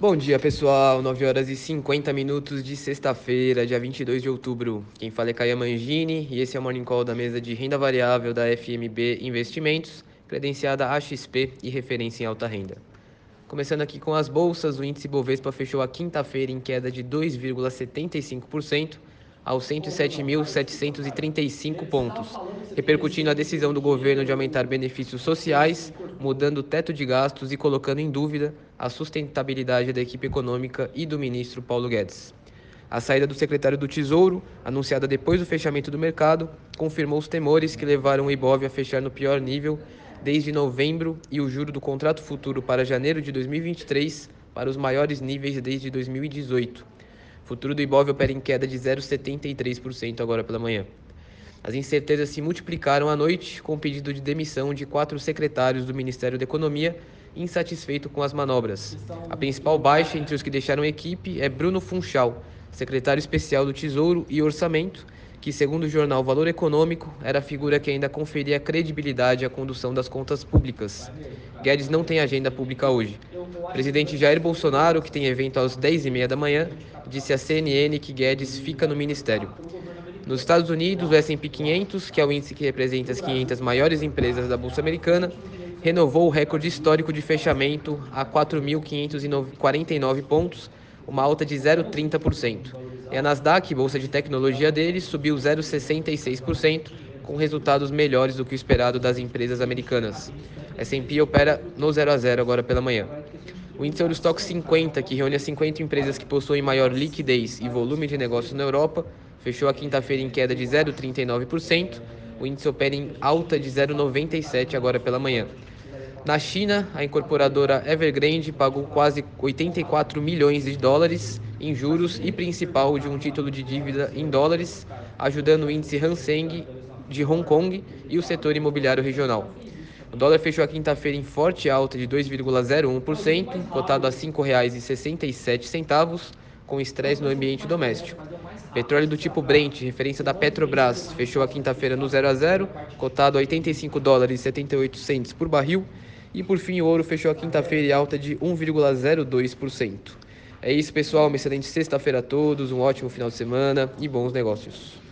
Bom dia, pessoal. 9 horas e 50 minutos de sexta-feira, dia 22 de outubro. Quem fala é Caia Mangini e esse é o Morning Call da mesa de renda variável da FMB Investimentos, credenciada AXP e referência em alta renda. Começando aqui com as bolsas, o índice Bovespa fechou a quinta-feira em queda de 2,75% aos 107.735 pontos, repercutindo a decisão do governo de aumentar benefícios sociais, mudando o teto de gastos e colocando em dúvida a sustentabilidade da equipe econômica e do ministro Paulo Guedes. A saída do secretário do Tesouro, anunciada depois do fechamento do mercado, confirmou os temores que levaram o Ibov a fechar no pior nível desde novembro e o juro do contrato futuro para janeiro de 2023 para os maiores níveis desde 2018. O futuro do Ibov opera em queda de 0,73% agora pela manhã. As incertezas se multiplicaram à noite com o pedido de demissão de quatro secretários do Ministério da Economia, insatisfeito com as manobras. A principal baixa entre os que deixaram a equipe é Bruno Funchal, secretário especial do Tesouro e Orçamento, que, segundo o jornal Valor Econômico, era a figura que ainda conferia credibilidade à condução das contas públicas. Guedes não tem agenda pública hoje. O presidente Jair Bolsonaro, que tem evento às 10h30 da manhã, disse à CNN que Guedes fica no ministério. Nos Estados Unidos, o S&P 500, que é o índice que representa as 500 maiores empresas da Bolsa Americana, renovou o recorde histórico de fechamento a 4.549 pontos, uma alta de 0,30%. E a Nasdaq, bolsa de tecnologia deles, subiu 0,66%, com resultados melhores do que o esperado das empresas americanas. S&P opera no 0 a 0 agora pela manhã. O índice Eurostock 50, que reúne as 50 empresas que possuem maior liquidez e volume de negócios na Europa, fechou a quinta-feira em queda de 0,39%. O índice opera em alta de 0,97 agora pela manhã. Na China, a incorporadora Evergrande pagou quase 84 milhões de dólares em juros e principal de um título de dívida em dólares, ajudando o índice Hang Seng de Hong Kong e o setor imobiliário regional. O dólar fechou a quinta-feira em forte alta de 2,01%, cotado a R$ 5,67, com estresse no ambiente doméstico. Petróleo do tipo Brent, referência da Petrobras, fechou a quinta-feira no 0 a 0, cotado a 85 dólares e 78 por barril, e por fim, o ouro fechou a quinta-feira em alta de 1,02%. É isso, pessoal. Uma excelente sexta-feira a todos, um ótimo final de semana e bons negócios.